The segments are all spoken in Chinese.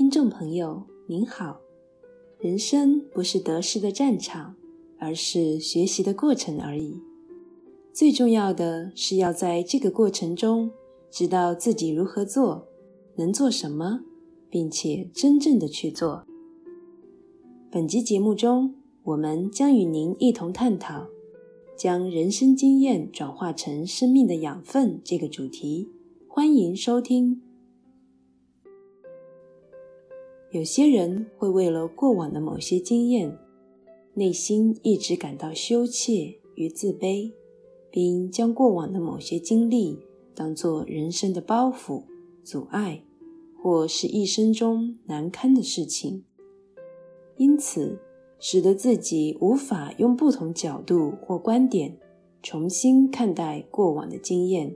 听众朋友，您好。人生不是得失的战场，而是学习的过程而已。最重要的是要在这个过程中，知道自己如何做，能做什么，并且真正的去做。本集节目中，我们将与您一同探讨将人生经验转化成生命的养分这个主题。欢迎收听。有些人会为了过往的某些经验，内心一直感到羞怯与自卑，并将过往的某些经历当作人生的包袱、阻碍，或是一生中难堪的事情，因此使得自己无法用不同角度或观点重新看待过往的经验，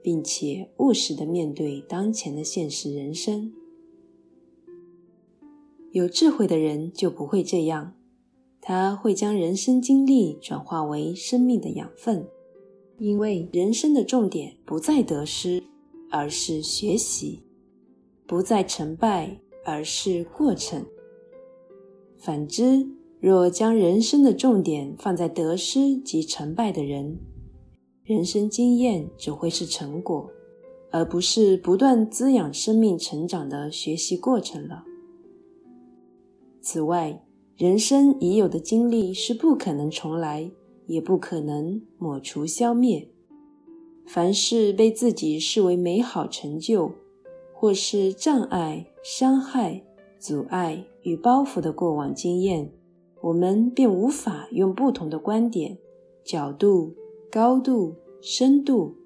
并且务实的面对当前的现实人生。有智慧的人就不会这样，他会将人生经历转化为生命的养分，因为人生的重点不在得失，而是学习；不在成败，而是过程。反之，若将人生的重点放在得失及成败的人，人生经验只会是成果，而不是不断滋养生命成长的学习过程了。此外，人生已有的经历是不可能重来，也不可能抹除消灭。凡是被自己视为美好成就，或是障碍、伤害、阻碍与包袱的过往经验，我们便无法用不同的观点、角度、高度、深度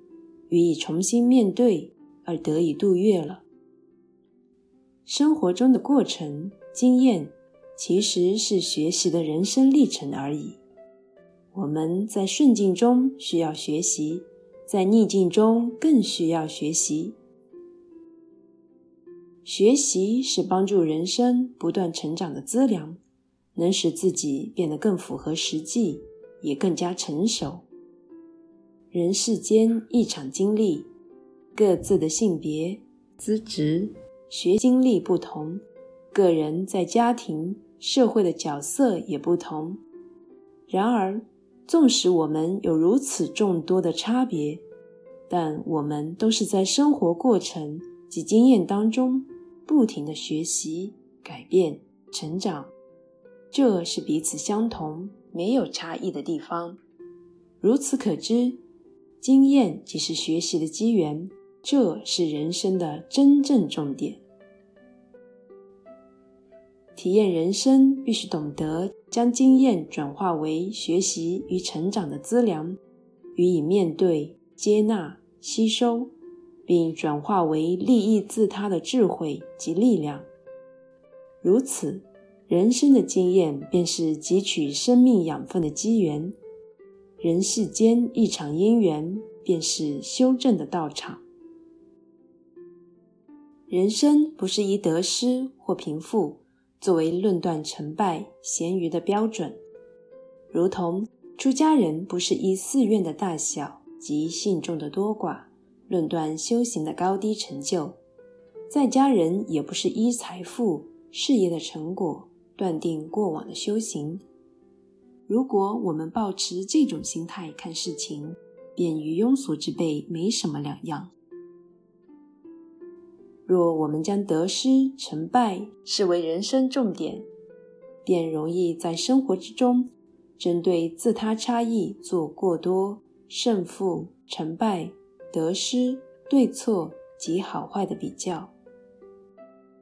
予以重新面对而得以度越了。生活中的过程、经验。其实是学习的人生历程而已。我们在顺境中需要学习，在逆境中更需要学习。学习是帮助人生不断成长的资粮，能使自己变得更符合实际，也更加成熟。人世间一场经历，各自的性别、资质、学经历不同，个人在家庭。社会的角色也不同，然而，纵使我们有如此众多的差别，但我们都是在生活过程及经验当中不停的学习、改变、成长。这是彼此相同、没有差异的地方。如此可知，经验即是学习的机缘，这是人生的真正重点。体验人生，必须懂得将经验转化为学习与成长的资粮，予以面对、接纳、吸收，并转化为利益自他的智慧及力量。如此，人生的经验便是汲取生命养分的机缘。人世间一场因缘，便是修正的道场。人生不是以得失或贫富。作为论断成败咸鱼的标准，如同出家人不是依寺院的大小及信众的多寡论断修行的高低成就，在家人也不是依财富事业的成果断定过往的修行。如果我们抱持这种心态看事情，便与庸俗之辈没什么两样。若我们将得失成败视为人生重点，便容易在生活之中针对自他差异做过多胜负、成败、得失、对错及好坏的比较。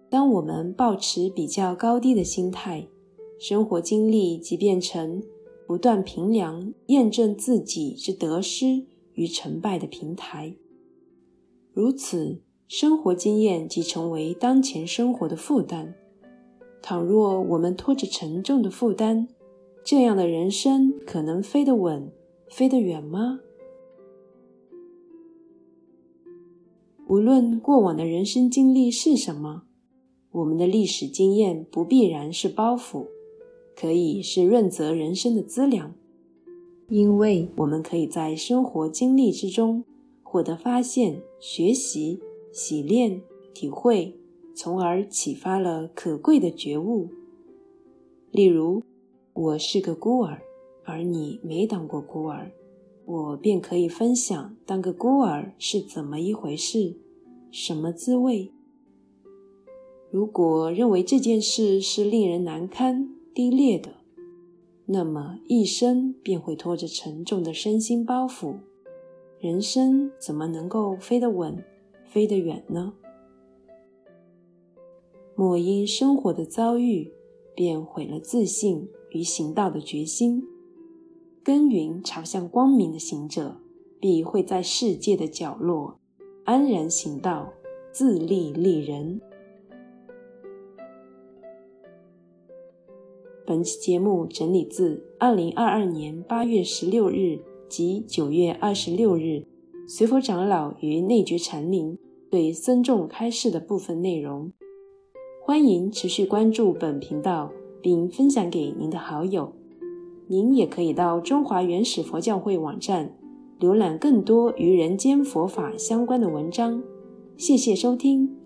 当我们抱持比较高低的心态，生活经历即变成不断评量、验证自己之得失与成败的平台。如此。生活经验即成为当前生活的负担。倘若我们拖着沉重的负担，这样的人生可能飞得稳、飞得远吗？无论过往的人生经历是什么，我们的历史经验不必然是包袱，可以是润泽人生的资粮，因为我们可以在生活经历之中获得发现、学习。洗练、体会、从而启发了可贵的觉悟。例如，我是个孤儿，而你没当过孤儿，我便可以分享当个孤儿是怎么一回事，什么滋味。如果认为这件事是令人难堪、低劣的，那么一生便会拖着沉重的身心包袱，人生怎么能够飞得稳、飞得远呢？莫因生活的遭遇，便毁了自信与行道的决心。耕耘朝向光明的行者，必会在世界的角落安然行道，自立立人。本期节目整理自二零二二年八月十六日及九月二十六日随佛长老与内觉禅林对僧众开示的部分内容。欢迎持续关注本频道，并分享给您的好友。您也可以到中华原始佛教会网站浏览更多与人间佛法相关的文章。谢谢收听。